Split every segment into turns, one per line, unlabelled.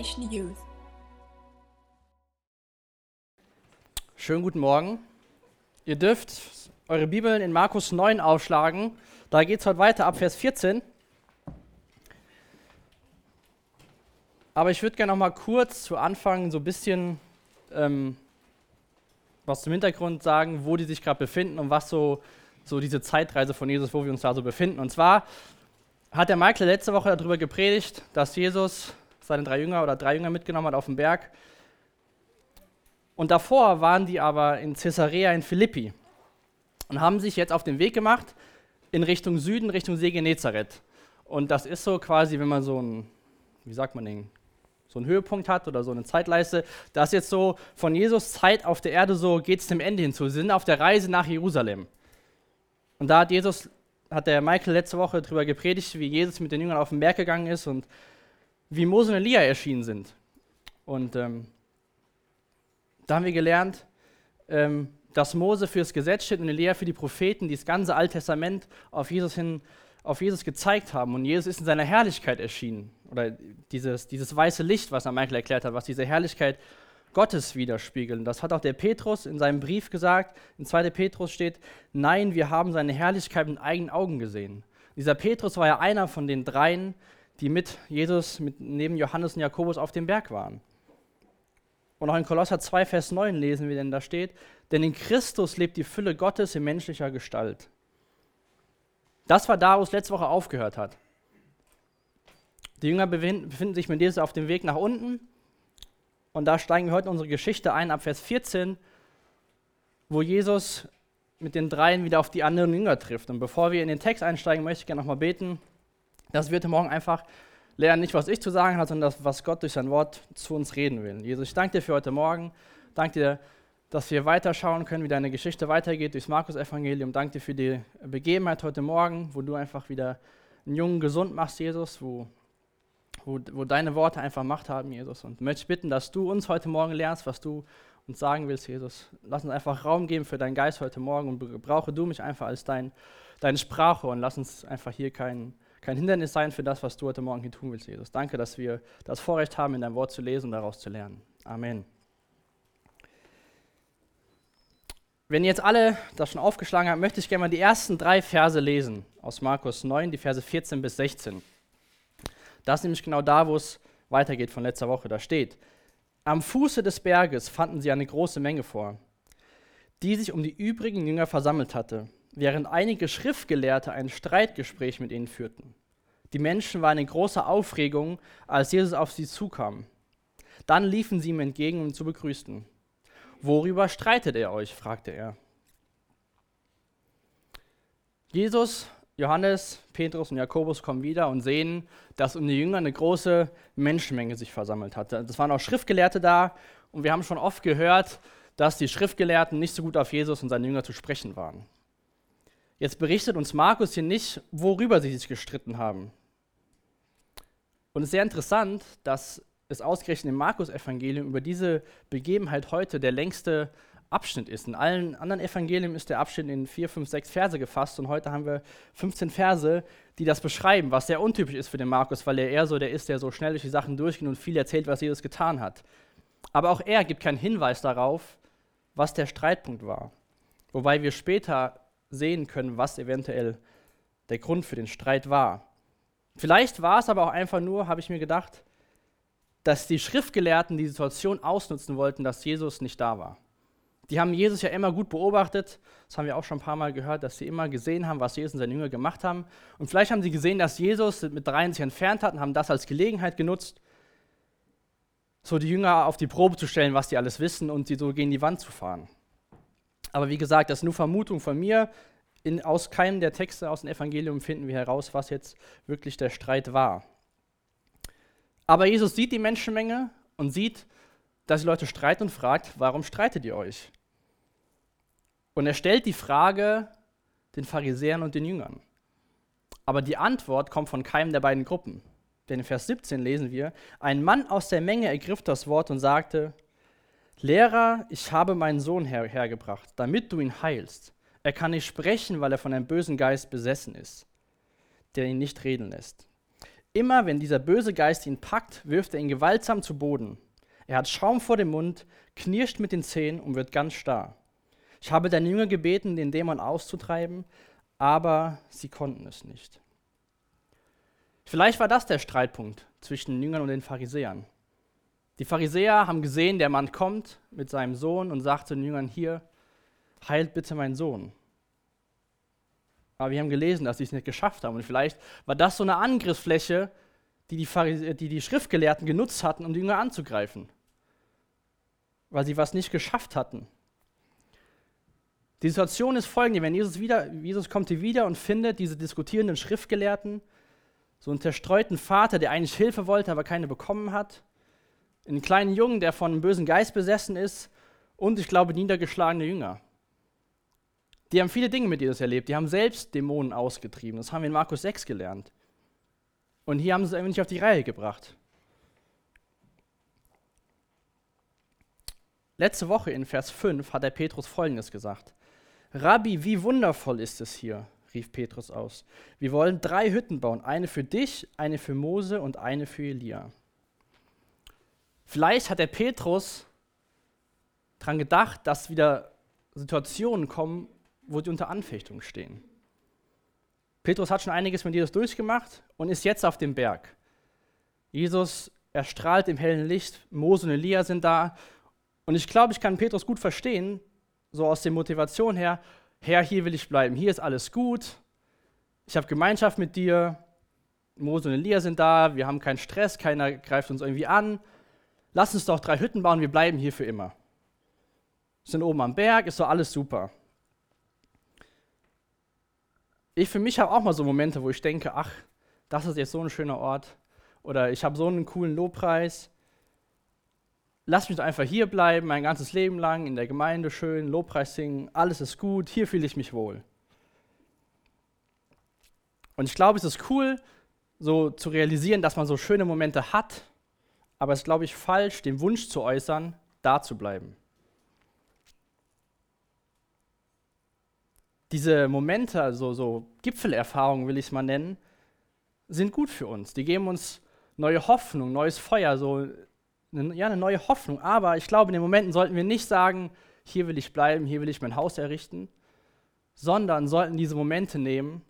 Generation Youth.
Schönen guten Morgen. Ihr dürft eure Bibeln in Markus 9 aufschlagen. Da geht es heute weiter ab Vers 14. Aber ich würde gerne noch mal kurz zu Anfang so ein bisschen ähm, was zum Hintergrund sagen, wo die sich gerade befinden und was so, so diese Zeitreise von Jesus, wo wir uns da so befinden. Und zwar hat der Michael letzte Woche darüber gepredigt, dass Jesus seine drei Jünger oder drei Jünger mitgenommen hat auf den Berg und davor waren die aber in Caesarea in Philippi und haben sich jetzt auf den Weg gemacht in Richtung Süden, Richtung See Genezareth. Und das ist so quasi, wenn man so ein, wie sagt man den, so einen Höhepunkt hat oder so eine Zeitleiste, das ist jetzt so von Jesus Zeit auf der Erde so, geht es dem Ende hinzu. Sie sind auf der Reise nach Jerusalem. Und da hat Jesus, hat der Michael letzte Woche darüber gepredigt, wie Jesus mit den Jüngern auf den Berg gegangen ist und wie Mose und Elia erschienen sind. Und ähm, da haben wir gelernt, ähm, dass Mose fürs Gesetz steht und Elia für die Propheten, die das ganze Alte Testament auf Jesus hin, auf Jesus gezeigt haben. Und Jesus ist in seiner Herrlichkeit erschienen. Oder dieses, dieses weiße Licht, was er Michael erklärt hat, was diese Herrlichkeit Gottes widerspiegelt. Und das hat auch der Petrus in seinem Brief gesagt. In 2. Petrus steht, nein, wir haben seine Herrlichkeit mit eigenen Augen gesehen. Dieser Petrus war ja einer von den dreien, die mit Jesus, mit, neben Johannes und Jakobus auf dem Berg waren. Und auch in Kolosser 2, Vers 9 lesen wir, denn da steht, denn in Christus lebt die Fülle Gottes in menschlicher Gestalt. Das war da, wo es letzte Woche aufgehört hat. Die Jünger befinden sich mit Jesus auf dem Weg nach unten. Und da steigen wir heute in unsere Geschichte ein, ab Vers 14, wo Jesus mit den dreien wieder auf die anderen Jünger trifft. Und bevor wir in den Text einsteigen, möchte ich gerne nochmal beten, dass wir heute Morgen einfach lernen nicht, was ich zu sagen habe, sondern das, was Gott durch sein Wort zu uns reden will. Jesus, ich danke dir für heute Morgen. Danke dir, dass wir weiterschauen können, wie deine Geschichte weitergeht durchs Markus-Evangelium. Danke dir für die Begebenheit heute Morgen, wo du einfach wieder einen Jungen gesund machst, Jesus, wo, wo, wo deine Worte einfach Macht haben, Jesus. Und möchte ich bitten, dass du uns heute Morgen lernst, was du uns sagen willst, Jesus. Lass uns einfach Raum geben für deinen Geist heute Morgen und gebrauche du mich einfach als dein, deine Sprache und lass uns einfach hier keinen kein Hindernis sein für das, was du heute Morgen hier tun willst, Jesus. Danke, dass wir das Vorrecht haben, in dein Wort zu lesen und daraus zu lernen. Amen. Wenn ihr jetzt alle das schon aufgeschlagen habt, möchte ich gerne mal die ersten drei Verse lesen aus Markus 9, die Verse 14 bis 16. Das ist nämlich genau da, wo es weitergeht von letzter Woche. Da steht, am Fuße des Berges fanden sie eine große Menge vor, die sich um die übrigen Jünger versammelt hatte während einige Schriftgelehrte ein Streitgespräch mit ihnen führten. Die Menschen waren in großer Aufregung, als Jesus auf sie zukam. Dann liefen sie ihm entgegen, um ihn zu begrüßen. Worüber streitet er euch? fragte er. Jesus, Johannes, Petrus und Jakobus kommen wieder und sehen, dass um die Jünger eine große Menschenmenge sich versammelt hatte. Das waren auch Schriftgelehrte da und wir haben schon oft gehört, dass die Schriftgelehrten nicht so gut auf Jesus und seine Jünger zu sprechen waren. Jetzt berichtet uns Markus hier nicht, worüber sie sich gestritten haben. Und es ist sehr interessant, dass es ausgerechnet im Markus-Evangelium über diese Begebenheit heute der längste Abschnitt ist. In allen anderen Evangelien ist der Abschnitt in vier, fünf, sechs Verse gefasst und heute haben wir 15 Verse, die das beschreiben, was sehr untypisch ist für den Markus, weil er eher so der ist, der so schnell durch die Sachen durchgeht und viel erzählt, was Jesus getan hat. Aber auch er gibt keinen Hinweis darauf, was der Streitpunkt war. Wobei wir später sehen können, was eventuell der Grund für den Streit war. Vielleicht war es aber auch einfach nur, habe ich mir gedacht, dass die Schriftgelehrten die Situation ausnutzen wollten, dass Jesus nicht da war. Die haben Jesus ja immer gut beobachtet, das haben wir auch schon ein paar Mal gehört, dass sie immer gesehen haben, was Jesus und seine Jünger gemacht haben. Und vielleicht haben sie gesehen, dass Jesus mit dreien sich entfernt hat und haben das als Gelegenheit genutzt, so die Jünger auf die Probe zu stellen, was die alles wissen und sie so gegen die Wand zu fahren. Aber wie gesagt, das ist nur Vermutung von mir. In, aus keinem der Texte aus dem Evangelium finden wir heraus, was jetzt wirklich der Streit war. Aber Jesus sieht die Menschenmenge und sieht, dass die Leute streiten und fragt, warum streitet ihr euch? Und er stellt die Frage den Pharisäern und den Jüngern. Aber die Antwort kommt von keinem der beiden Gruppen. Denn in Vers 17 lesen wir, ein Mann aus der Menge ergriff das Wort und sagte, Lehrer, ich habe meinen Sohn her hergebracht, damit du ihn heilst. Er kann nicht sprechen, weil er von einem bösen Geist besessen ist, der ihn nicht reden lässt. Immer wenn dieser böse Geist ihn packt, wirft er ihn gewaltsam zu Boden. Er hat Schaum vor dem Mund, knirscht mit den Zähnen und wird ganz starr. Ich habe deine Jünger gebeten, den Dämon auszutreiben, aber sie konnten es nicht. Vielleicht war das der Streitpunkt zwischen den Jüngern und den Pharisäern. Die Pharisäer haben gesehen, der Mann kommt mit seinem Sohn und sagt zu den Jüngern, hier, heilt bitte meinen Sohn. Aber wir haben gelesen, dass sie es nicht geschafft haben. Und vielleicht war das so eine Angriffsfläche, die die, die, die Schriftgelehrten genutzt hatten, um die Jünger anzugreifen. Weil sie was nicht geschafft hatten. Die Situation ist folgende: Wenn Jesus, wieder, Jesus kommt hier wieder und findet diese diskutierenden Schriftgelehrten, so einen zerstreuten Vater, der eigentlich Hilfe wollte, aber keine bekommen hat, einen kleinen Jungen, der von einem bösen Geist besessen ist und ich glaube niedergeschlagene Jünger. Die haben viele Dinge mit Jesus erlebt. Die haben selbst Dämonen ausgetrieben. Das haben wir in Markus 6 gelernt. Und hier haben sie es einfach nicht auf die Reihe gebracht. Letzte Woche in Vers 5 hat der Petrus Folgendes gesagt. Rabbi, wie wundervoll ist es hier, rief Petrus aus. Wir wollen drei Hütten bauen, eine für dich, eine für Mose und eine für Elia. Vielleicht hat der Petrus daran gedacht, dass wieder Situationen kommen, wo sie unter Anfechtung stehen. Petrus hat schon einiges mit Jesus durchgemacht und ist jetzt auf dem Berg. Jesus erstrahlt im hellen Licht, Mose und Elia sind da. Und ich glaube, ich kann Petrus gut verstehen, so aus der Motivation her, Herr, hier will ich bleiben, hier ist alles gut, ich habe Gemeinschaft mit dir, Mose und Elia sind da, wir haben keinen Stress, keiner greift uns irgendwie an. Lass uns doch drei Hütten bauen, wir bleiben hier für immer. Sind oben am Berg, ist doch alles super ich für mich habe auch mal so Momente, wo ich denke, ach, das ist jetzt so ein schöner Ort oder ich habe so einen coolen Lobpreis. Lass mich doch einfach hier bleiben, mein ganzes Leben lang in der Gemeinde schön, Lobpreis singen, alles ist gut, hier fühle ich mich wohl. Und ich glaube, es ist cool, so zu realisieren, dass man so schöne Momente hat, aber es ist, glaube ich, falsch, den Wunsch zu äußern, da zu bleiben. diese Momente, also so Gipfelerfahrungen will ich es mal nennen, sind gut für uns. Die geben uns neue Hoffnung, neues Feuer, so eine, ja, eine neue Hoffnung. Aber ich glaube, in den Momenten sollten wir nicht sagen, hier will ich bleiben, hier will ich mein Haus errichten, sondern sollten diese Momente nehmen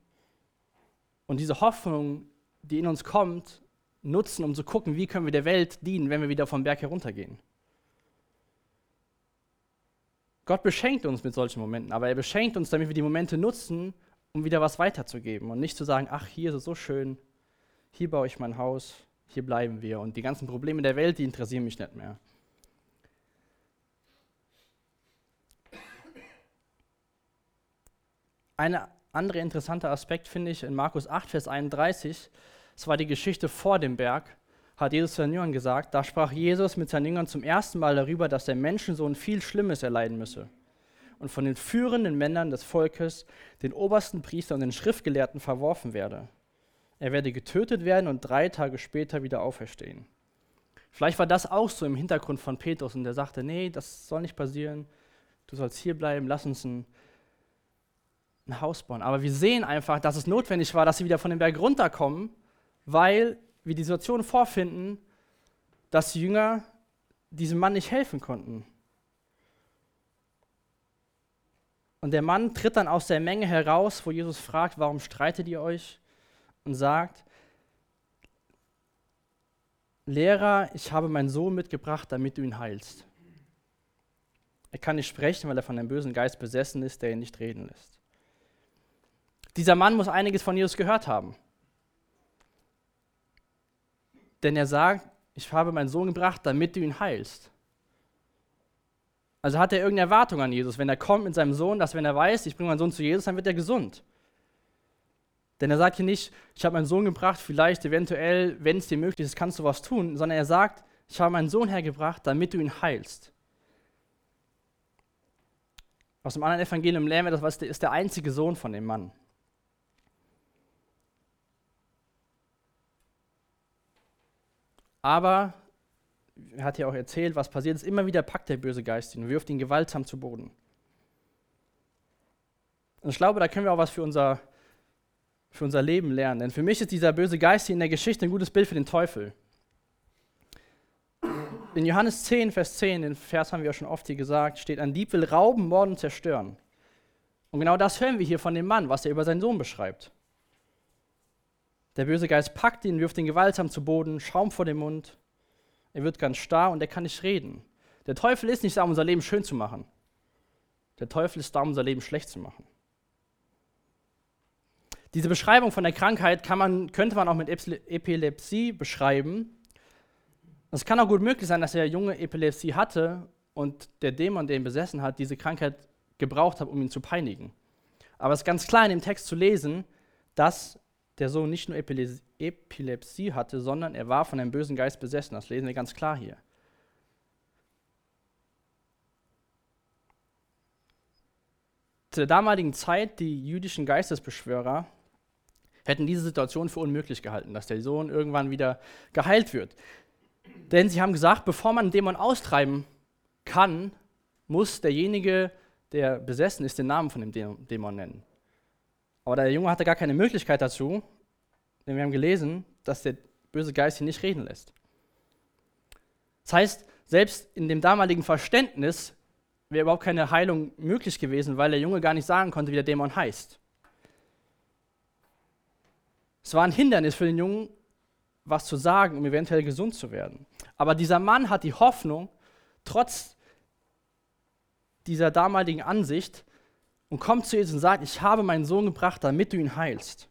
und diese Hoffnung, die in uns kommt, nutzen, um zu gucken, wie können wir der Welt dienen, wenn wir wieder vom Berg heruntergehen. Gott beschenkt uns mit solchen Momenten, aber er beschenkt uns, damit wir die Momente nutzen, um wieder was weiterzugeben und nicht zu sagen, ach, hier ist es so schön, hier baue ich mein Haus, hier bleiben wir und die ganzen Probleme der Welt, die interessieren mich nicht mehr. Ein anderer interessanter Aspekt finde ich in Markus 8, Vers 31, das war die Geschichte vor dem Berg hat Jesus seinen Jüngern gesagt, da sprach Jesus mit seinen Jüngern zum ersten Mal darüber, dass der Menschensohn viel Schlimmes erleiden müsse und von den führenden Männern des Volkes, den obersten Priestern und den Schriftgelehrten verworfen werde. Er werde getötet werden und drei Tage später wieder auferstehen. Vielleicht war das auch so im Hintergrund von Petrus und der sagte, nee, das soll nicht passieren, du sollst hier bleiben, lass uns ein, ein Haus bauen. Aber wir sehen einfach, dass es notwendig war, dass sie wieder von dem Berg runterkommen, weil wir die Situation vorfinden, dass die Jünger diesem Mann nicht helfen konnten. Und der Mann tritt dann aus der Menge heraus, wo Jesus fragt, warum streitet ihr euch? Und sagt, Lehrer, ich habe meinen Sohn mitgebracht, damit du ihn heilst. Er kann nicht sprechen, weil er von einem bösen Geist besessen ist, der ihn nicht reden lässt. Dieser Mann muss einiges von Jesus gehört haben. Denn er sagt, ich habe meinen Sohn gebracht, damit du ihn heilst. Also hat er irgendeine Erwartung an Jesus, wenn er kommt mit seinem Sohn, dass wenn er weiß, ich bringe meinen Sohn zu Jesus, dann wird er gesund. Denn er sagt hier nicht, ich habe meinen Sohn gebracht, vielleicht, eventuell, wenn es dir möglich ist, kannst du was tun, sondern er sagt, ich habe meinen Sohn hergebracht, damit du ihn heilst. Aus dem anderen Evangelium lernen wir, das ist der einzige Sohn von dem Mann. Aber er hat ja auch erzählt, was passiert ist. Immer wieder packt der böse Geist ihn und wirft ihn gewaltsam zu Boden. Und ich glaube, da können wir auch was für unser für unser Leben lernen. Denn für mich ist dieser böse Geist hier in der Geschichte ein gutes Bild für den Teufel. In Johannes 10, Vers 10, den Vers haben wir ja schon oft hier gesagt, steht, ein Dieb will rauben, morden zerstören. Und genau das hören wir hier von dem Mann, was er über seinen Sohn beschreibt. Der böse Geist packt ihn, wirft ihn gewaltsam zu Boden, Schaum vor dem Mund. Er wird ganz starr und er kann nicht reden. Der Teufel ist nicht da, um unser Leben schön zu machen. Der Teufel ist da, um unser Leben schlecht zu machen. Diese Beschreibung von der Krankheit man, könnte man auch mit Epilepsie beschreiben. Es kann auch gut möglich sein, dass der Junge Epilepsie hatte und der Dämon, der ihn besessen hat, diese Krankheit gebraucht hat, um ihn zu peinigen. Aber es ist ganz klar in dem Text zu lesen, dass der Sohn nicht nur Epilepsie hatte, sondern er war von einem bösen Geist besessen. Das lesen wir ganz klar hier. Zu der damaligen Zeit, die jüdischen Geistesbeschwörer hätten diese Situation für unmöglich gehalten, dass der Sohn irgendwann wieder geheilt wird. Denn sie haben gesagt, bevor man einen Dämon austreiben kann, muss derjenige, der besessen ist, den Namen von dem Dämon nennen. Aber der Junge hatte gar keine Möglichkeit dazu, denn wir haben gelesen, dass der böse Geist ihn nicht reden lässt. Das heißt, selbst in dem damaligen Verständnis wäre überhaupt keine Heilung möglich gewesen, weil der Junge gar nicht sagen konnte, wie der Dämon heißt. Es war ein Hindernis für den Jungen, was zu sagen, um eventuell gesund zu werden. Aber dieser Mann hat die Hoffnung, trotz dieser damaligen Ansicht, und kommt zu Jesus und sagt, ich habe meinen Sohn gebracht, damit du ihn heilst.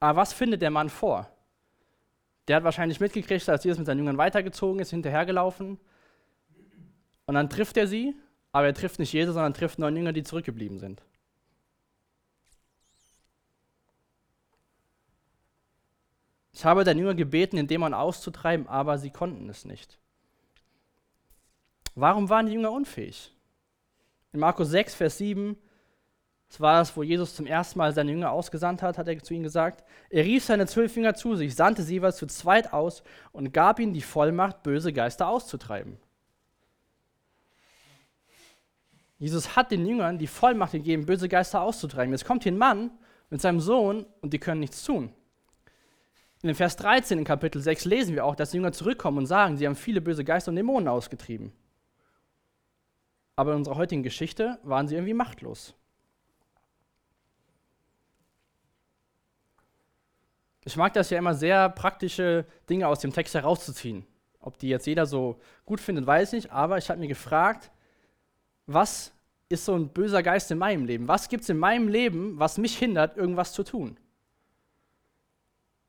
Aber was findet der Mann vor? Der hat wahrscheinlich mitgekriegt, dass Jesus mit seinen Jüngern weitergezogen ist, hinterhergelaufen. Und dann trifft er sie, aber er trifft nicht Jesus, sondern trifft neun Jünger, die zurückgeblieben sind. Ich habe den Jünger gebeten, den Dämon auszutreiben, aber sie konnten es nicht. Warum waren die Jünger unfähig? In Markus 6, Vers 7, das war das, wo Jesus zum ersten Mal seine Jünger ausgesandt hat, hat er zu ihnen gesagt. Er rief seine zwölf Jünger zu sich, sandte sie was zu zweit aus und gab ihnen die Vollmacht, böse Geister auszutreiben. Jesus hat den Jüngern die Vollmacht gegeben, böse Geister auszutreiben. Jetzt kommt hier ein Mann mit seinem Sohn und die können nichts tun. In dem Vers 13 in Kapitel 6 lesen wir auch, dass die Jünger zurückkommen und sagen, sie haben viele böse Geister und Dämonen ausgetrieben. Aber in unserer heutigen Geschichte waren sie irgendwie machtlos. Ich mag das ja immer sehr praktische Dinge aus dem Text herauszuziehen. Ob die jetzt jeder so gut findet, weiß ich aber ich habe mir gefragt, was ist so ein böser Geist in meinem Leben? Was gibt es in meinem Leben, was mich hindert, irgendwas zu tun?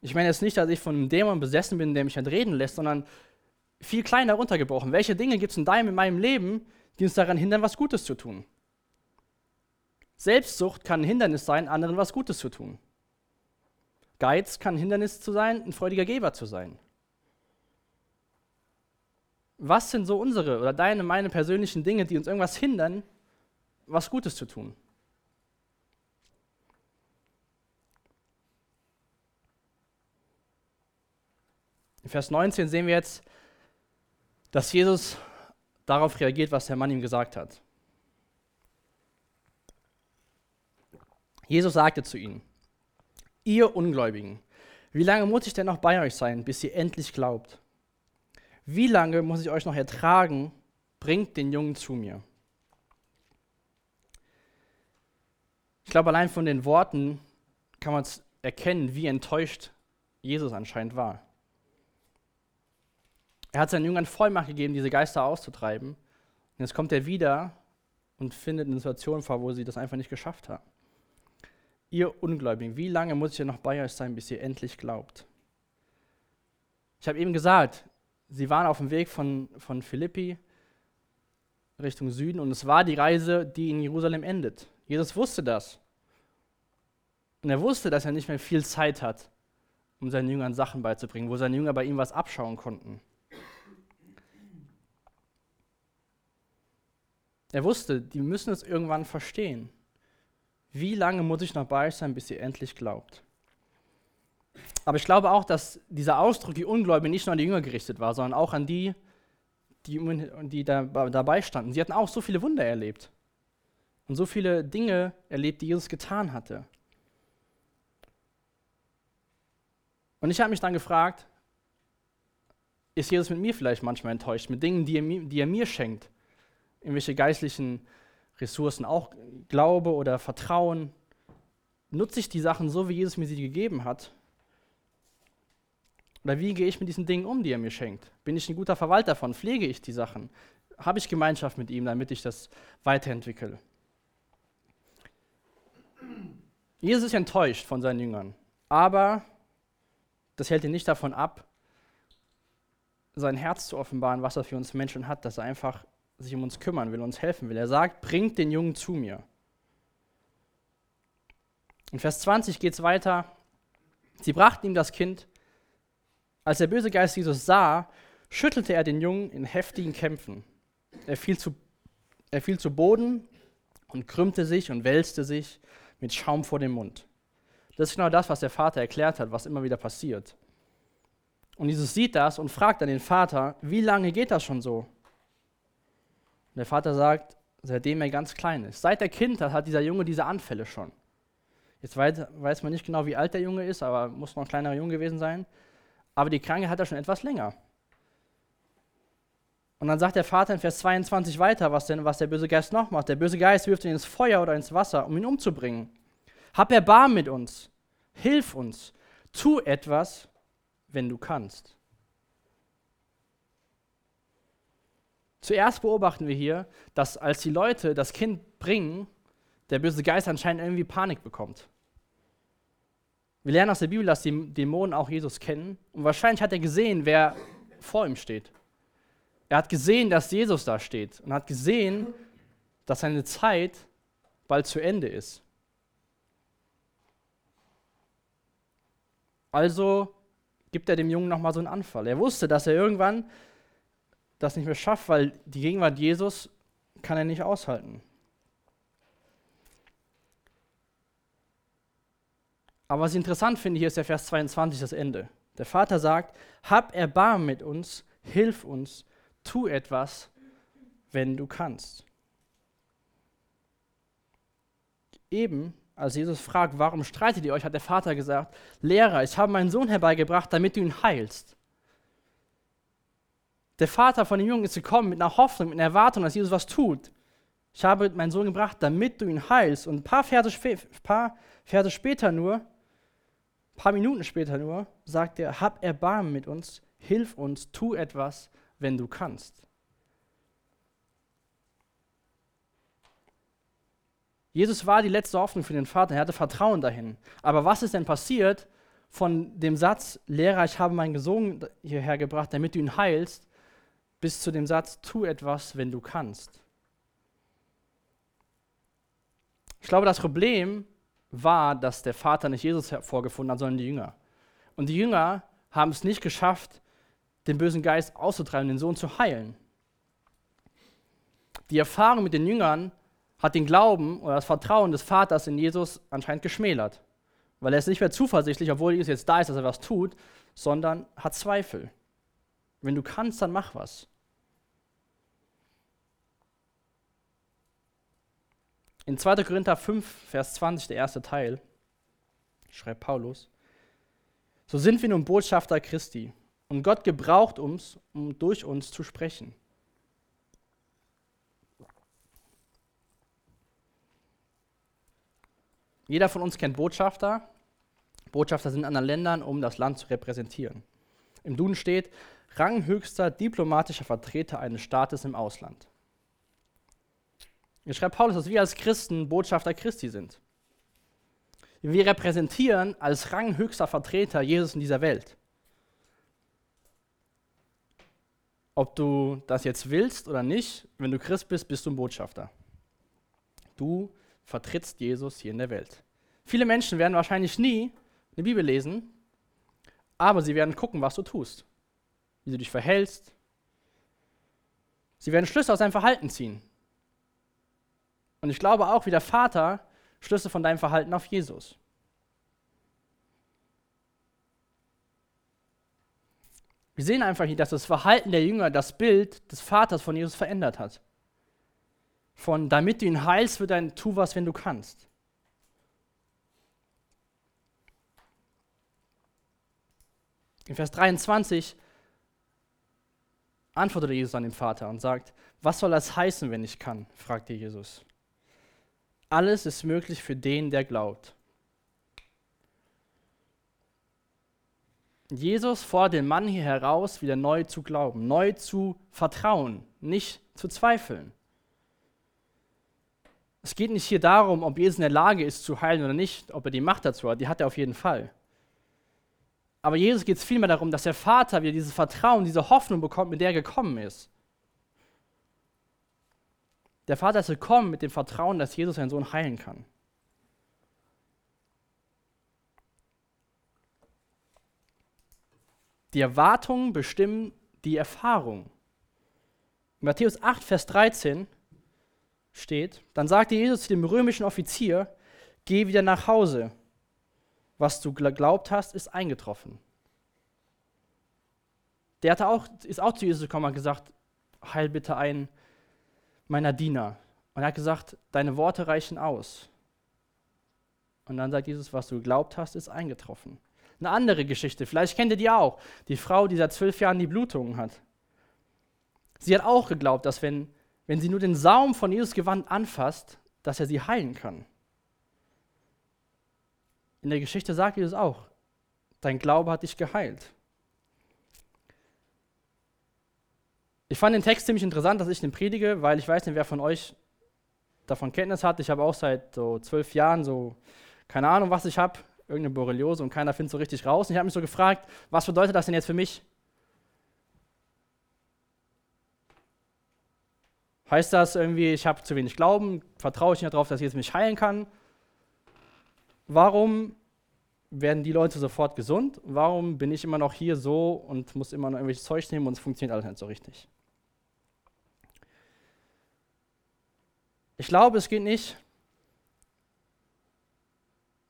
Ich meine jetzt nicht, dass ich von einem Dämon besessen bin, der mich entreden lässt, sondern viel kleiner runtergebrochen. Welche Dinge gibt es in deinem, in meinem Leben, die uns daran hindern, was Gutes zu tun? Selbstsucht kann ein Hindernis sein, anderen was Gutes zu tun. Geiz kann ein Hindernis zu sein, ein freudiger Geber zu sein. Was sind so unsere oder deine, meine persönlichen Dinge, die uns irgendwas hindern, was Gutes zu tun? In Vers 19 sehen wir jetzt, dass Jesus darauf reagiert, was der Mann ihm gesagt hat. Jesus sagte zu ihnen, ihr Ungläubigen, wie lange muss ich denn noch bei euch sein, bis ihr endlich glaubt? Wie lange muss ich euch noch ertragen? Bringt den Jungen zu mir. Ich glaube, allein von den Worten kann man erkennen, wie enttäuscht Jesus anscheinend war. Er hat seinen Jüngern Vollmacht gegeben, diese Geister auszutreiben. Und jetzt kommt er wieder und findet eine Situation vor, wo sie das einfach nicht geschafft haben. Ihr Ungläubigen, wie lange muss ich denn noch bei euch sein, bis ihr endlich glaubt? Ich habe eben gesagt, sie waren auf dem Weg von, von Philippi Richtung Süden und es war die Reise, die in Jerusalem endet. Jesus wusste das. Und er wusste, dass er nicht mehr viel Zeit hat, um seinen Jüngern Sachen beizubringen, wo seine Jünger bei ihm was abschauen konnten. Er wusste, die müssen es irgendwann verstehen. Wie lange muss ich noch bei euch sein, bis ihr endlich glaubt? Aber ich glaube auch, dass dieser Ausdruck, die Ungläubigen, nicht nur an die Jünger gerichtet war, sondern auch an die, die, die da, dabei standen. Sie hatten auch so viele Wunder erlebt und so viele Dinge erlebt, die Jesus getan hatte. Und ich habe mich dann gefragt, ist Jesus mit mir vielleicht manchmal enttäuscht, mit Dingen, die er, die er mir schenkt, Irgendwelche geistlichen Ressourcen, auch Glaube oder Vertrauen. Nutze ich die Sachen so, wie Jesus mir sie gegeben hat? Oder wie gehe ich mit diesen Dingen um, die er mir schenkt? Bin ich ein guter Verwalter davon? Pflege ich die Sachen? Habe ich Gemeinschaft mit ihm, damit ich das weiterentwickle? Jesus ist enttäuscht von seinen Jüngern, aber das hält ihn nicht davon ab, sein Herz zu offenbaren, was er für uns Menschen hat, dass er einfach sich um uns kümmern will, uns helfen will. Er sagt, bringt den Jungen zu mir. In Vers 20 geht es weiter. Sie brachten ihm das Kind. Als der böse Geist Jesus sah, schüttelte er den Jungen in heftigen Kämpfen. Er fiel zu, er fiel zu Boden und krümmte sich und wälzte sich mit Schaum vor dem Mund. Das ist genau das, was der Vater erklärt hat, was immer wieder passiert. Und Jesus sieht das und fragt dann den Vater, wie lange geht das schon so? Und der Vater sagt, seitdem er ganz klein ist. Seit er Kind hat, hat dieser Junge diese Anfälle schon. Jetzt weiß, weiß man nicht genau, wie alt der Junge ist, aber muss noch ein kleinerer Junge gewesen sein. Aber die Krankheit hat er schon etwas länger. Und dann sagt der Vater in Vers 22 weiter, was, denn, was der böse Geist noch macht. Der böse Geist wirft ihn ins Feuer oder ins Wasser, um ihn umzubringen. Hab Erbarm mit uns. Hilf uns. Tu etwas, wenn du kannst. Zuerst beobachten wir hier, dass als die Leute das Kind bringen, der böse Geist anscheinend irgendwie Panik bekommt. Wir lernen aus der Bibel, dass die Dämonen auch Jesus kennen. Und wahrscheinlich hat er gesehen, wer vor ihm steht. Er hat gesehen, dass Jesus da steht und hat gesehen, dass seine Zeit bald zu Ende ist. Also gibt er dem Jungen nochmal so einen Anfall. Er wusste, dass er irgendwann das nicht mehr schafft, weil die Gegenwart Jesus kann er nicht aushalten. Aber was ich interessant finde, hier ist der Vers 22, das Ende. Der Vater sagt, hab Erbarmen mit uns, hilf uns, tu etwas, wenn du kannst. Eben, als Jesus fragt, warum streitet ihr euch, hat der Vater gesagt, Lehrer, ich habe meinen Sohn herbeigebracht, damit du ihn heilst. Der Vater von dem Jungen ist gekommen mit einer Hoffnung, mit einer Erwartung, dass Jesus was tut. Ich habe meinen Sohn gebracht, damit du ihn heilst. Und ein paar Verse, paar Verse später nur, ein paar Minuten später nur, sagt er, hab Erbarmen mit uns, hilf uns, tu etwas, wenn du kannst. Jesus war die letzte Hoffnung für den Vater, er hatte Vertrauen dahin. Aber was ist denn passiert von dem Satz, Lehrer, ich habe meinen Sohn hierher gebracht, damit du ihn heilst, bis zu dem Satz, tu etwas, wenn du kannst? Ich glaube, das Problem war, dass der Vater nicht Jesus hervorgefunden hat, sondern die Jünger. Und die Jünger haben es nicht geschafft, den bösen Geist auszutreiben, den Sohn zu heilen. Die Erfahrung mit den Jüngern hat den Glauben oder das Vertrauen des Vaters in Jesus anscheinend geschmälert. Weil er ist nicht mehr zuversichtlich, obwohl Jesus jetzt da ist, dass er was tut, sondern hat Zweifel. Wenn du kannst, dann mach was. In 2. Korinther 5, Vers 20, der erste Teil, schreibt Paulus, so sind wir nun Botschafter Christi und Gott gebraucht uns, um durch uns zu sprechen. Jeder von uns kennt Botschafter. Botschafter sind in anderen Ländern, um das Land zu repräsentieren. Im Duden steht ranghöchster diplomatischer Vertreter eines Staates im Ausland. Hier schreibt Paulus, dass wir als Christen Botschafter Christi sind. Wir repräsentieren als ranghöchster Vertreter Jesus in dieser Welt. Ob du das jetzt willst oder nicht, wenn du Christ bist, bist du ein Botschafter. Du vertrittst Jesus hier in der Welt. Viele Menschen werden wahrscheinlich nie eine Bibel lesen, aber sie werden gucken, was du tust, wie du dich verhältst. Sie werden Schlüsse aus deinem Verhalten ziehen. Und ich glaube auch, wie der Vater, Schlüsse von deinem Verhalten auf Jesus. Wir sehen einfach hier, dass das Verhalten der Jünger das Bild des Vaters von Jesus verändert hat von damit du ihn heilst, wird ein tu was, wenn du kannst. In Vers 23 antwortete Jesus an den Vater und sagt, was soll das heißen, wenn ich kann? fragte Jesus. Alles ist möglich für den, der glaubt. Jesus fordert den Mann hier heraus, wieder neu zu glauben, neu zu vertrauen, nicht zu zweifeln. Es geht nicht hier darum, ob Jesus in der Lage ist zu heilen oder nicht, ob er die Macht dazu hat, die hat er auf jeden Fall. Aber Jesus geht es vielmehr darum, dass der Vater wieder dieses Vertrauen, diese Hoffnung bekommt, mit der er gekommen ist. Der Vater ist gekommen mit dem Vertrauen, dass Jesus seinen Sohn heilen kann. Die Erwartungen bestimmen die Erfahrung. In Matthäus 8, Vers 13 steht, dann sagte Jesus zu dem römischen Offizier, geh wieder nach Hause was du geglaubt hast, ist eingetroffen. Der hatte auch, ist auch zu Jesus gekommen und gesagt, heil bitte einen meiner Diener. Und er hat gesagt, deine Worte reichen aus. Und dann sagt Jesus, was du geglaubt hast, ist eingetroffen. Eine andere Geschichte, vielleicht kennt ihr die auch. Die Frau, die seit zwölf Jahren die Blutungen hat. Sie hat auch geglaubt, dass wenn, wenn sie nur den Saum von Jesus Gewand anfasst, dass er sie heilen kann. In der Geschichte sagt Jesus auch, dein Glaube hat dich geheilt. Ich fand den Text ziemlich interessant, dass ich den predige, weil ich weiß nicht, wer von euch davon Kenntnis hat. Ich habe auch seit so zwölf Jahren so, keine Ahnung, was ich habe, irgendeine Borreliose und keiner findet so richtig raus. Und ich habe mich so gefragt, was bedeutet das denn jetzt für mich? Heißt das irgendwie, ich habe zu wenig Glauben, vertraue ich nicht darauf, dass Jesus mich heilen kann? warum werden die Leute sofort gesund? Warum bin ich immer noch hier so und muss immer noch irgendwelches Zeug nehmen und es funktioniert alles nicht so richtig? Ich glaube, es geht nicht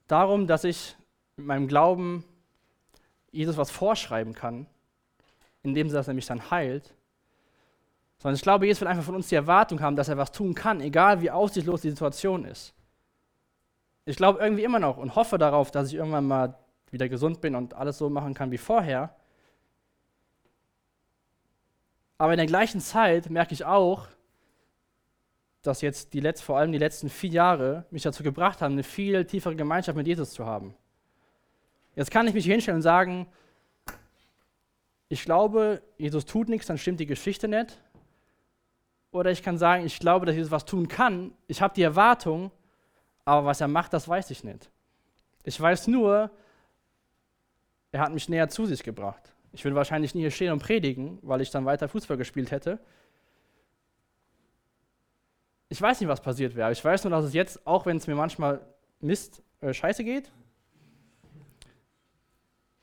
darum, dass ich mit meinem Glauben Jesus was vorschreiben kann, indem er mich dann heilt, sondern ich glaube, Jesus will einfach von uns die Erwartung haben, dass er was tun kann, egal wie aussichtslos die Situation ist. Ich glaube irgendwie immer noch und hoffe darauf, dass ich irgendwann mal wieder gesund bin und alles so machen kann wie vorher. Aber in der gleichen Zeit merke ich auch, dass jetzt die Letz-, vor allem die letzten vier Jahre mich dazu gebracht haben, eine viel tiefere Gemeinschaft mit Jesus zu haben. Jetzt kann ich mich hinstellen und sagen, ich glaube, Jesus tut nichts, dann stimmt die Geschichte nicht. Oder ich kann sagen, ich glaube, dass Jesus was tun kann. Ich habe die Erwartung, aber was er macht, das weiß ich nicht. Ich weiß nur, er hat mich näher zu sich gebracht. Ich würde wahrscheinlich nie hier stehen und predigen, weil ich dann weiter Fußball gespielt hätte. Ich weiß nicht, was passiert wäre. Ich weiß nur, dass es jetzt, auch wenn es mir manchmal Mist, äh, scheiße geht,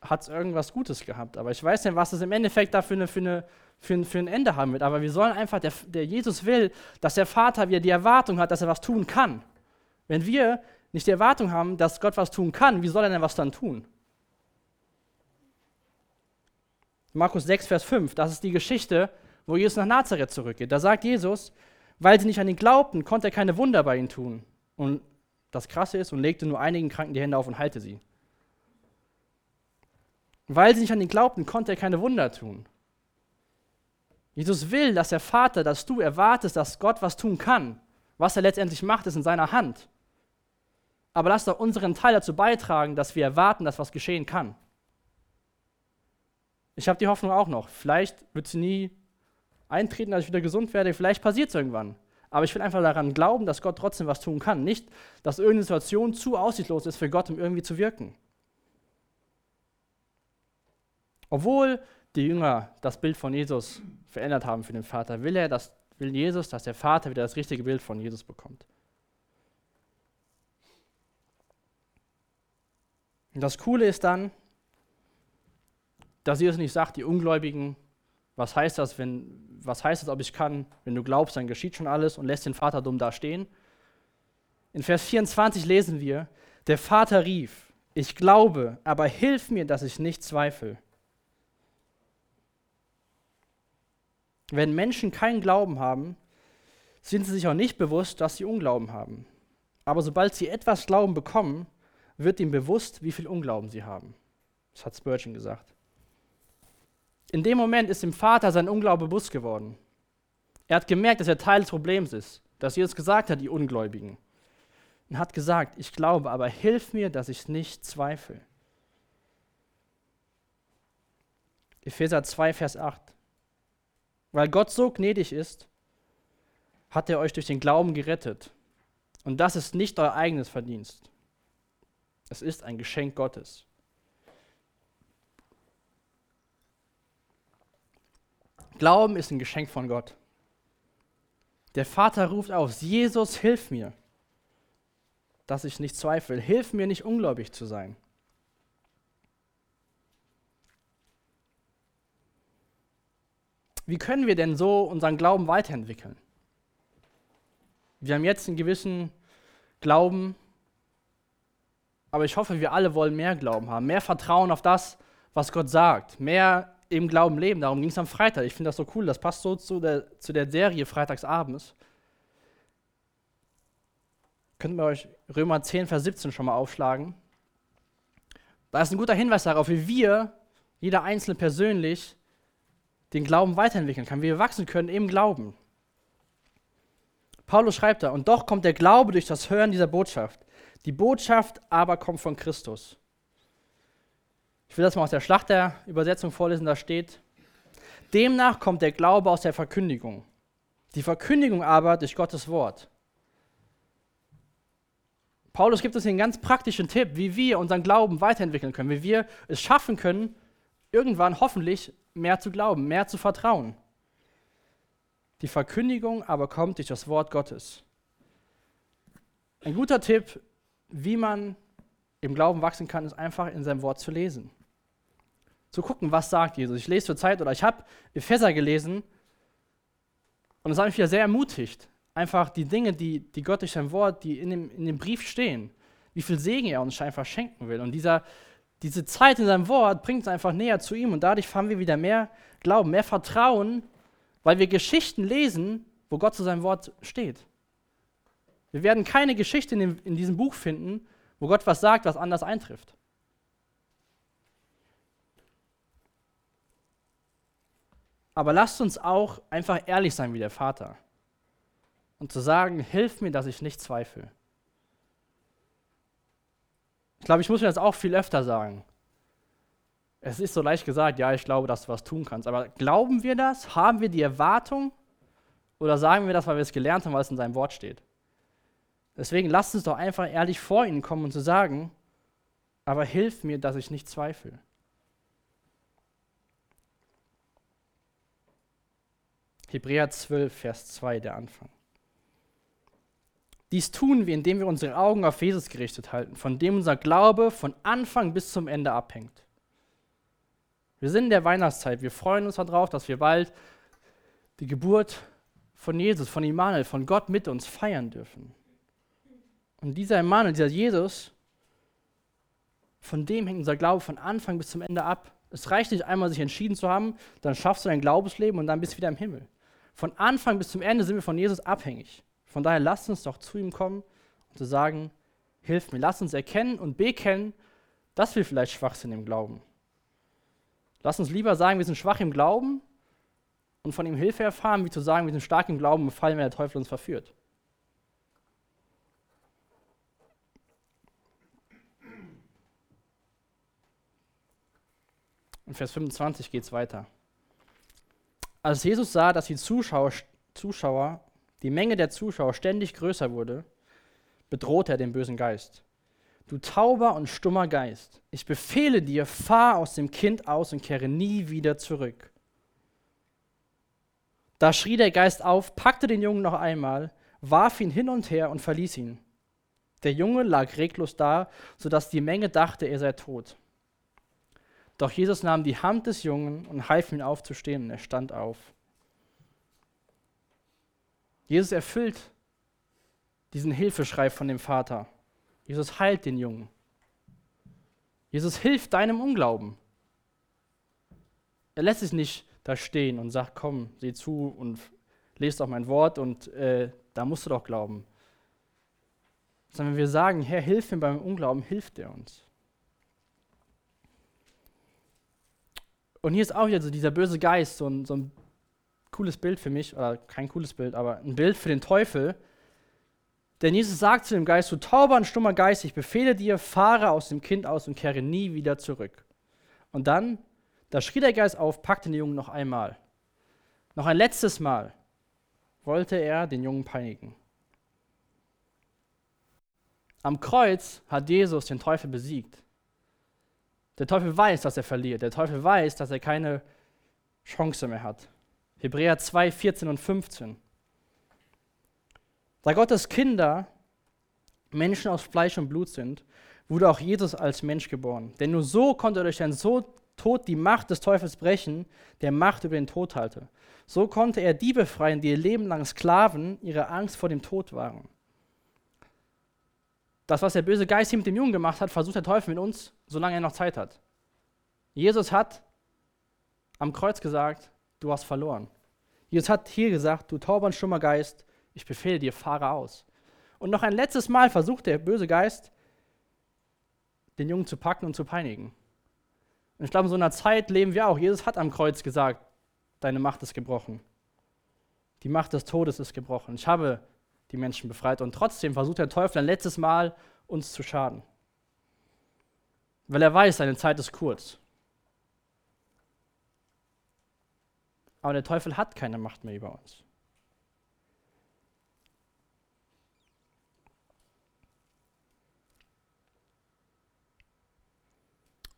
hat es irgendwas Gutes gehabt. Aber ich weiß nicht, was es im Endeffekt da für, eine, für, eine, für, ein, für ein Ende haben wird. Aber wir sollen einfach, der, der Jesus will, dass der Vater wieder die Erwartung hat, dass er was tun kann. Wenn wir nicht die Erwartung haben, dass Gott was tun kann, wie soll er denn was dann tun? Markus 6, Vers 5, das ist die Geschichte, wo Jesus nach Nazareth zurückgeht. Da sagt Jesus, weil sie nicht an ihn glaubten, konnte er keine Wunder bei ihnen tun. Und das Krasse ist, und legte nur einigen Kranken die Hände auf und heilte sie. Weil sie nicht an ihn glaubten, konnte er keine Wunder tun. Jesus will, dass der Vater, dass du erwartest, dass Gott was tun kann. Was er letztendlich macht, ist in seiner Hand aber lass doch unseren Teil dazu beitragen, dass wir erwarten, dass was geschehen kann. Ich habe die Hoffnung auch noch. Vielleicht wird sie nie eintreten, dass ich wieder gesund werde. Vielleicht passiert es irgendwann. Aber ich will einfach daran glauben, dass Gott trotzdem was tun kann. Nicht, dass irgendeine Situation zu aussichtslos ist für Gott, um irgendwie zu wirken. Obwohl die Jünger das Bild von Jesus verändert haben für den Vater, will er, dass, will Jesus, dass der Vater wieder das richtige Bild von Jesus bekommt. Und das Coole ist dann, dass Jesus nicht sagt, die Ungläubigen, was heißt das, wenn, was heißt das, ob ich kann, wenn du glaubst, dann geschieht schon alles und lässt den Vater dumm dastehen. In Vers 24 lesen wir, der Vater rief, ich glaube, aber hilf mir, dass ich nicht zweifle. Wenn Menschen keinen Glauben haben, sind sie sich auch nicht bewusst, dass sie Unglauben haben. Aber sobald sie etwas Glauben bekommen, wird ihm bewusst, wie viel Unglauben sie haben. Das hat Spurgeon gesagt. In dem Moment ist dem Vater sein Unglaube bewusst geworden. Er hat gemerkt, dass er Teil des Problems ist, dass Jesus gesagt hat, die Ungläubigen. Und hat gesagt, ich glaube, aber hilf mir, dass ich nicht zweifle. Epheser 2, Vers 8. Weil Gott so gnädig ist, hat er euch durch den Glauben gerettet. Und das ist nicht euer eigenes Verdienst. Es ist ein Geschenk Gottes. Glauben ist ein Geschenk von Gott. Der Vater ruft aus, Jesus, hilf mir, dass ich nicht zweifle. Hilf mir nicht ungläubig zu sein. Wie können wir denn so unseren Glauben weiterentwickeln? Wir haben jetzt einen gewissen Glauben, aber ich hoffe, wir alle wollen mehr Glauben haben, mehr Vertrauen auf das, was Gott sagt, mehr im Glauben leben. Darum ging es am Freitag. Ich finde das so cool, das passt so zu der, zu der Serie Freitagsabends. Könnt ihr euch Römer 10, Vers 17 schon mal aufschlagen? Da ist ein guter Hinweis darauf, wie wir, jeder Einzelne persönlich, den Glauben weiterentwickeln kann, wie wir wachsen können im Glauben. Paulus schreibt da, und doch kommt der Glaube durch das Hören dieser Botschaft. Die Botschaft aber kommt von Christus. Ich will das mal aus der Schlachterübersetzung vorlesen, da steht, demnach kommt der Glaube aus der Verkündigung, die Verkündigung aber durch Gottes Wort. Paulus gibt uns einen ganz praktischen Tipp, wie wir unseren Glauben weiterentwickeln können, wie wir es schaffen können, irgendwann hoffentlich mehr zu glauben, mehr zu vertrauen. Die Verkündigung aber kommt durch das Wort Gottes. Ein guter Tipp, wie man im Glauben wachsen kann, ist einfach in seinem Wort zu lesen. Zu gucken, was sagt Jesus. Ich lese zur Zeit oder ich habe Epheser gelesen und das hat mich wieder sehr ermutigt. Einfach die Dinge, die, die Gott durch sein Wort, die in dem, in dem Brief stehen, wie viel Segen er uns einfach schenken will. Und dieser, diese Zeit in seinem Wort bringt uns einfach näher zu ihm und dadurch haben wir wieder mehr Glauben, mehr Vertrauen, weil wir Geschichten lesen, wo Gott zu seinem Wort steht. Wir werden keine Geschichte in, dem, in diesem Buch finden, wo Gott was sagt, was anders eintrifft. Aber lasst uns auch einfach ehrlich sein wie der Vater und zu sagen, hilf mir, dass ich nicht zweifle. Ich glaube, ich muss mir das auch viel öfter sagen. Es ist so leicht gesagt, ja, ich glaube, dass du was tun kannst. Aber glauben wir das? Haben wir die Erwartung? Oder sagen wir das, weil wir es gelernt haben, weil es in seinem Wort steht? Deswegen lasst uns doch einfach ehrlich vor ihn kommen und zu sagen, aber hilf mir, dass ich nicht zweifle. Hebräer 12, Vers 2, der Anfang. Dies tun wir, indem wir unsere Augen auf Jesus gerichtet halten, von dem unser Glaube von Anfang bis zum Ende abhängt. Wir sind in der Weihnachtszeit. Wir freuen uns darauf, dass wir bald die Geburt von Jesus, von Immanuel, von Gott mit uns feiern dürfen. Und dieser Immanuel, dieser Jesus, von dem hängt unser Glaube von Anfang bis zum Ende ab. Es reicht nicht einmal, sich entschieden zu haben, dann schaffst du dein Glaubensleben und dann bist du wieder im Himmel. Von Anfang bis zum Ende sind wir von Jesus abhängig. Von daher lasst uns doch zu ihm kommen und zu sagen, hilf mir, lasst uns erkennen und bekennen, dass wir vielleicht schwach sind im Glauben. Lasst uns lieber sagen, wir sind schwach im Glauben und von ihm Hilfe erfahren, wie zu sagen, wir sind stark im Glauben und fallen, wenn der Teufel uns verführt. In Vers 25 geht es weiter. Als Jesus sah, dass die Zuschauer, Zuschauer die Menge der Zuschauer ständig größer wurde, bedrohte er den bösen Geist. Du tauber und stummer Geist, ich befehle dir, fahr aus dem Kind aus und kehre nie wieder zurück. Da schrie der Geist auf, packte den Jungen noch einmal, warf ihn hin und her und verließ ihn. Der Junge lag reglos da, sodass die Menge dachte, er sei tot. Doch Jesus nahm die Hand des Jungen und half ihm aufzustehen, und er stand auf. Jesus erfüllt diesen Hilfeschrei von dem Vater. Jesus heilt den Jungen. Jesus hilft deinem Unglauben. Er lässt sich nicht da stehen und sagt, komm, sieh zu und lest doch mein Wort und äh, da musst du doch glauben. Sondern wenn wir sagen, Herr, hilf mir beim Unglauben, hilft er uns. Und hier ist auch wieder so dieser böse Geist, so ein, so ein cooles Bild für mich, oder kein cooles Bild, aber ein Bild für den Teufel. Denn Jesus sagt zu dem Geist, du tauber und stummer Geist, ich befehle dir, fahre aus dem Kind aus und kehre nie wieder zurück. Und dann, da schrie der Geist auf, packte den Jungen noch einmal. Noch ein letztes Mal wollte er den Jungen peinigen. Am Kreuz hat Jesus den Teufel besiegt. Der Teufel weiß, dass er verliert. Der Teufel weiß, dass er keine Chance mehr hat. Hebräer 2, 14 und 15. Da Gottes Kinder Menschen aus Fleisch und Blut sind, wurde auch Jesus als Mensch geboren. Denn nur so konnte er durch seinen Tod die Macht des Teufels brechen, der Macht über den Tod halte. So konnte er die befreien, die ihr Leben lang Sklaven ihrer Angst vor dem Tod waren. Das, was der böse Geist hier mit dem Jungen gemacht hat, versucht der Teufel mit uns, solange er noch Zeit hat. Jesus hat am Kreuz gesagt, du hast verloren. Jesus hat hier gesagt, du tauber und Geist, ich befehle dir, fahre aus. Und noch ein letztes Mal versucht der böse Geist, den Jungen zu packen und zu peinigen. Und ich glaube, in so einer Zeit leben wir auch. Jesus hat am Kreuz gesagt, deine Macht ist gebrochen. Die Macht des Todes ist gebrochen. Ich habe die Menschen befreit. Und trotzdem versucht der Teufel ein letztes Mal, uns zu schaden. Weil er weiß, seine Zeit ist kurz. Aber der Teufel hat keine Macht mehr über uns.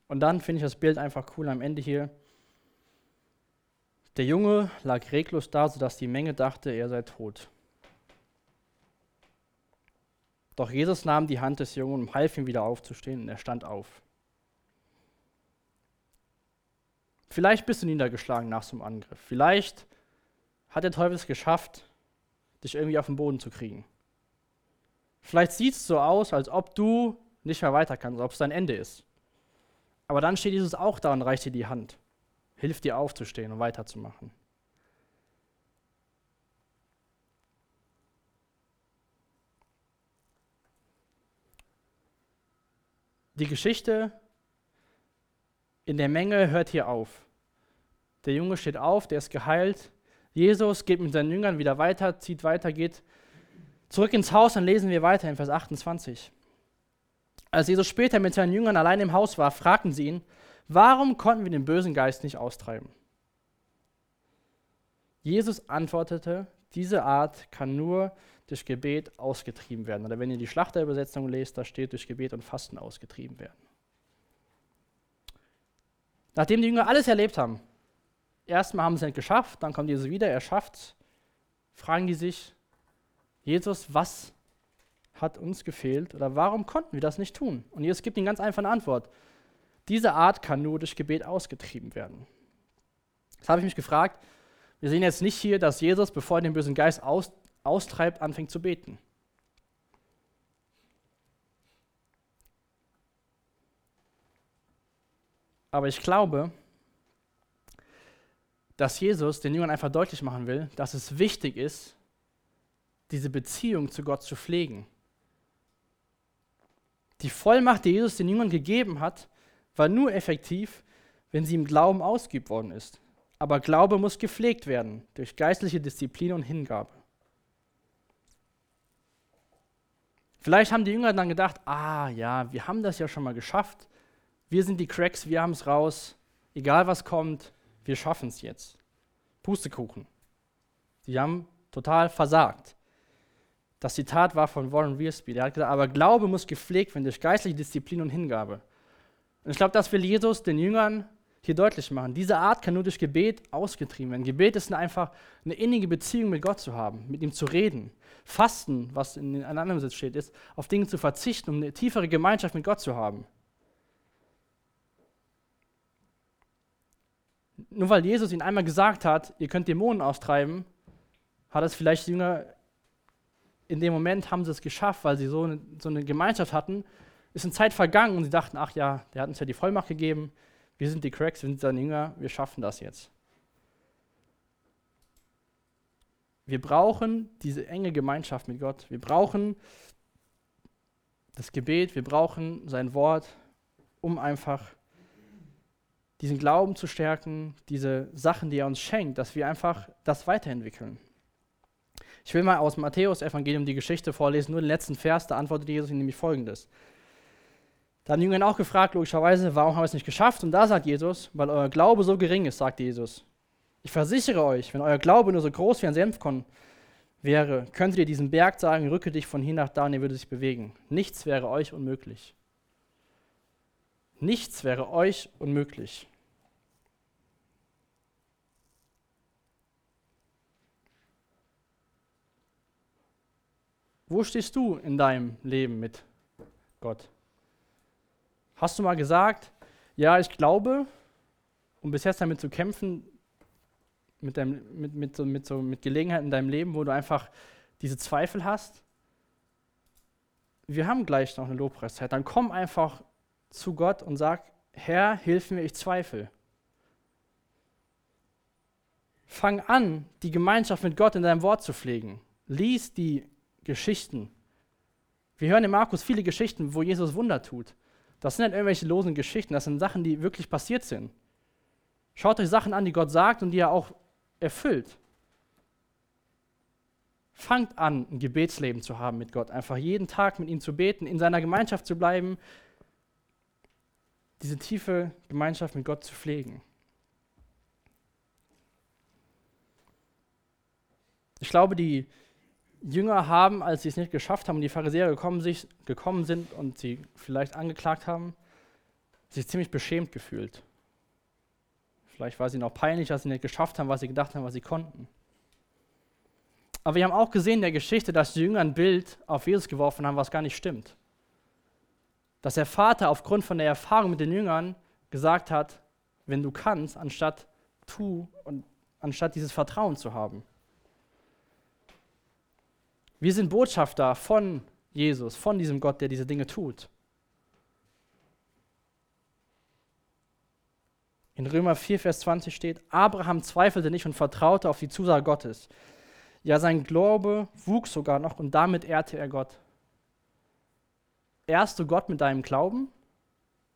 Und dann finde ich das Bild einfach cool am Ende hier. Der Junge lag reglos da, sodass die Menge dachte, er sei tot. Doch Jesus nahm die Hand des Jungen und half ihm wieder aufzustehen und er stand auf. Vielleicht bist du niedergeschlagen nach so einem Angriff. Vielleicht hat der Teufel es geschafft, dich irgendwie auf den Boden zu kriegen. Vielleicht sieht es so aus, als ob du nicht mehr weiter kannst, ob es dein Ende ist. Aber dann steht Jesus auch da und reicht dir die Hand, hilft dir aufzustehen und weiterzumachen. Die Geschichte in der Menge hört hier auf. Der Junge steht auf, der ist geheilt. Jesus geht mit seinen Jüngern wieder weiter, zieht weiter, geht zurück ins Haus, dann lesen wir weiter in Vers 28. Als Jesus später mit seinen Jüngern allein im Haus war, fragten sie ihn, warum konnten wir den bösen Geist nicht austreiben? Jesus antwortete, diese Art kann nur durch Gebet ausgetrieben werden. Oder wenn ihr die Schlachterübersetzung lest, da steht durch Gebet und Fasten ausgetrieben werden. Nachdem die Jünger alles erlebt haben, erstmal haben sie es geschafft, dann kommt Jesus wieder, er schafft es, fragen die sich, Jesus, was hat uns gefehlt oder warum konnten wir das nicht tun? Und Jesus gibt ihnen ganz einfach eine Antwort. Diese Art kann nur durch Gebet ausgetrieben werden. Das habe ich mich gefragt. Wir sehen jetzt nicht hier, dass Jesus, bevor er den bösen Geist aus, austreibt, anfängt zu beten. Aber ich glaube, dass Jesus den Jüngern einfach deutlich machen will, dass es wichtig ist, diese Beziehung zu Gott zu pflegen. Die Vollmacht, die Jesus den Jüngern gegeben hat, war nur effektiv, wenn sie im Glauben ausgeübt worden ist. Aber Glaube muss gepflegt werden durch geistliche Disziplin und Hingabe. Vielleicht haben die Jünger dann gedacht, ah ja, wir haben das ja schon mal geschafft. Wir sind die Cracks, wir haben es raus. Egal was kommt, wir schaffen es jetzt. Pustekuchen. Sie haben total versagt. Das Zitat war von Warren Wiersbe. Der hat gesagt, aber Glaube muss gepflegt werden durch geistliche Disziplin und Hingabe. Und ich glaube, das will Jesus den Jüngern hier deutlich machen. Diese Art kann nur durch Gebet ausgetrieben werden. Gebet ist einfach eine innige Beziehung mit Gott zu haben, mit ihm zu reden. Fasten, was in einem anderen Sitz steht, ist, auf Dinge zu verzichten, um eine tiefere Gemeinschaft mit Gott zu haben. Nur weil Jesus ihnen einmal gesagt hat, ihr könnt Dämonen austreiben, hat es vielleicht die Jünger in dem Moment haben sie es geschafft, weil sie so eine, so eine Gemeinschaft hatten. Ist eine Zeit vergangen und sie dachten, ach ja, der hat uns ja die Vollmacht gegeben, wir sind die Cracks, wir sind seine Jünger, wir schaffen das jetzt. Wir brauchen diese enge Gemeinschaft mit Gott. Wir brauchen das Gebet, wir brauchen sein Wort, um einfach diesen Glauben zu stärken, diese Sachen, die er uns schenkt, dass wir einfach das weiterentwickeln. Ich will mal aus Matthäus-Evangelium die Geschichte vorlesen, nur den letzten Vers, da antwortet Jesus nämlich folgendes. Da haben die Jünger auch gefragt, logischerweise, warum haben wir es nicht geschafft? Und da sagt Jesus, weil euer Glaube so gering ist, sagt Jesus. Ich versichere euch, wenn euer Glaube nur so groß wie ein Senfkorn wäre, könntet ihr diesem Berg sagen, rücke dich von hier nach da und er würde sich bewegen. Nichts wäre euch unmöglich. Nichts wäre euch unmöglich. Wo stehst du in deinem Leben mit Gott? Hast du mal gesagt, ja, ich glaube, um bis jetzt damit zu kämpfen, mit, deinem, mit, mit, so, mit, so, mit Gelegenheiten in deinem Leben, wo du einfach diese Zweifel hast? Wir haben gleich noch eine Lobpreiszeit. Dann komm einfach zu Gott und sag, Herr, hilf mir, ich zweifle. Fang an, die Gemeinschaft mit Gott in deinem Wort zu pflegen. Lies die Geschichten. Wir hören in Markus viele Geschichten, wo Jesus Wunder tut. Das sind nicht irgendwelche losen Geschichten, das sind Sachen, die wirklich passiert sind. Schaut euch Sachen an, die Gott sagt und die er auch erfüllt. Fangt an, ein Gebetsleben zu haben mit Gott, einfach jeden Tag mit ihm zu beten, in seiner Gemeinschaft zu bleiben, diese tiefe Gemeinschaft mit Gott zu pflegen. Ich glaube, die Jünger haben, als sie es nicht geschafft haben und die Pharisäer gekommen, sich, gekommen sind und sie vielleicht angeklagt haben, sich ziemlich beschämt gefühlt. Vielleicht war es ihnen auch peinlich, dass sie nicht geschafft haben, was sie gedacht haben, was sie konnten. Aber wir haben auch gesehen in der Geschichte, dass die Jünger ein Bild auf Jesus geworfen haben, was gar nicht stimmt. Dass der Vater aufgrund von der Erfahrung mit den Jüngern gesagt hat, wenn du kannst, anstatt tu und anstatt dieses Vertrauen zu haben. Wir sind Botschafter von Jesus, von diesem Gott, der diese Dinge tut. In Römer 4, Vers 20 steht, Abraham zweifelte nicht und vertraute auf die Zusage Gottes. Ja, sein Glaube wuchs sogar noch und damit ehrte er Gott. Ehrst du Gott mit deinem Glauben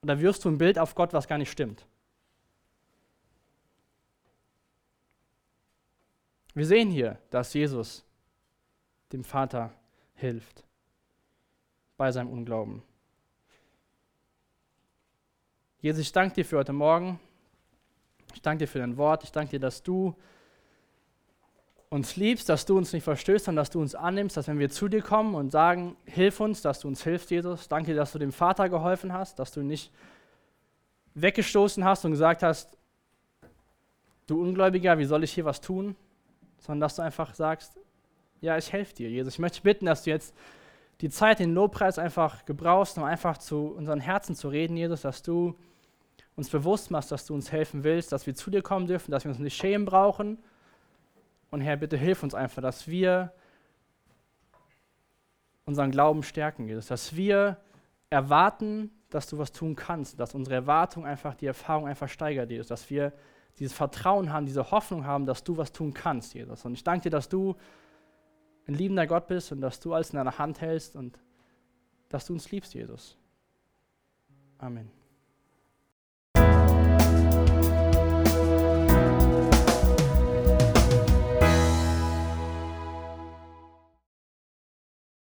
oder wirst du ein Bild auf Gott, was gar nicht stimmt? Wir sehen hier, dass Jesus dem Vater hilft bei seinem Unglauben. Jesus, ich danke dir für heute Morgen. Ich danke dir für dein Wort. Ich danke dir, dass du uns liebst, dass du uns nicht verstößt, sondern dass du uns annimmst, dass wenn wir zu dir kommen und sagen, hilf uns, dass du uns hilfst, Jesus. Danke dir, dass du dem Vater geholfen hast, dass du ihn nicht weggestoßen hast und gesagt hast, du Ungläubiger, wie soll ich hier was tun? Sondern dass du einfach sagst, ja, ich helfe dir, Jesus. Ich möchte bitten, dass du jetzt die Zeit, den Lobpreis einfach gebrauchst, um einfach zu unseren Herzen zu reden, Jesus, dass du uns bewusst machst, dass du uns helfen willst, dass wir zu dir kommen dürfen, dass wir uns nicht schämen brauchen. Und Herr, bitte hilf uns einfach, dass wir unseren Glauben stärken, Jesus, dass wir erwarten, dass du was tun kannst, dass unsere Erwartung einfach, die Erfahrung einfach steigert, Jesus, dass wir dieses Vertrauen haben, diese Hoffnung haben, dass du was tun kannst, Jesus. Und ich danke dir, dass du ein liebender Gott bist und dass du alles in deiner Hand hältst und dass du uns liebst, Jesus. Amen.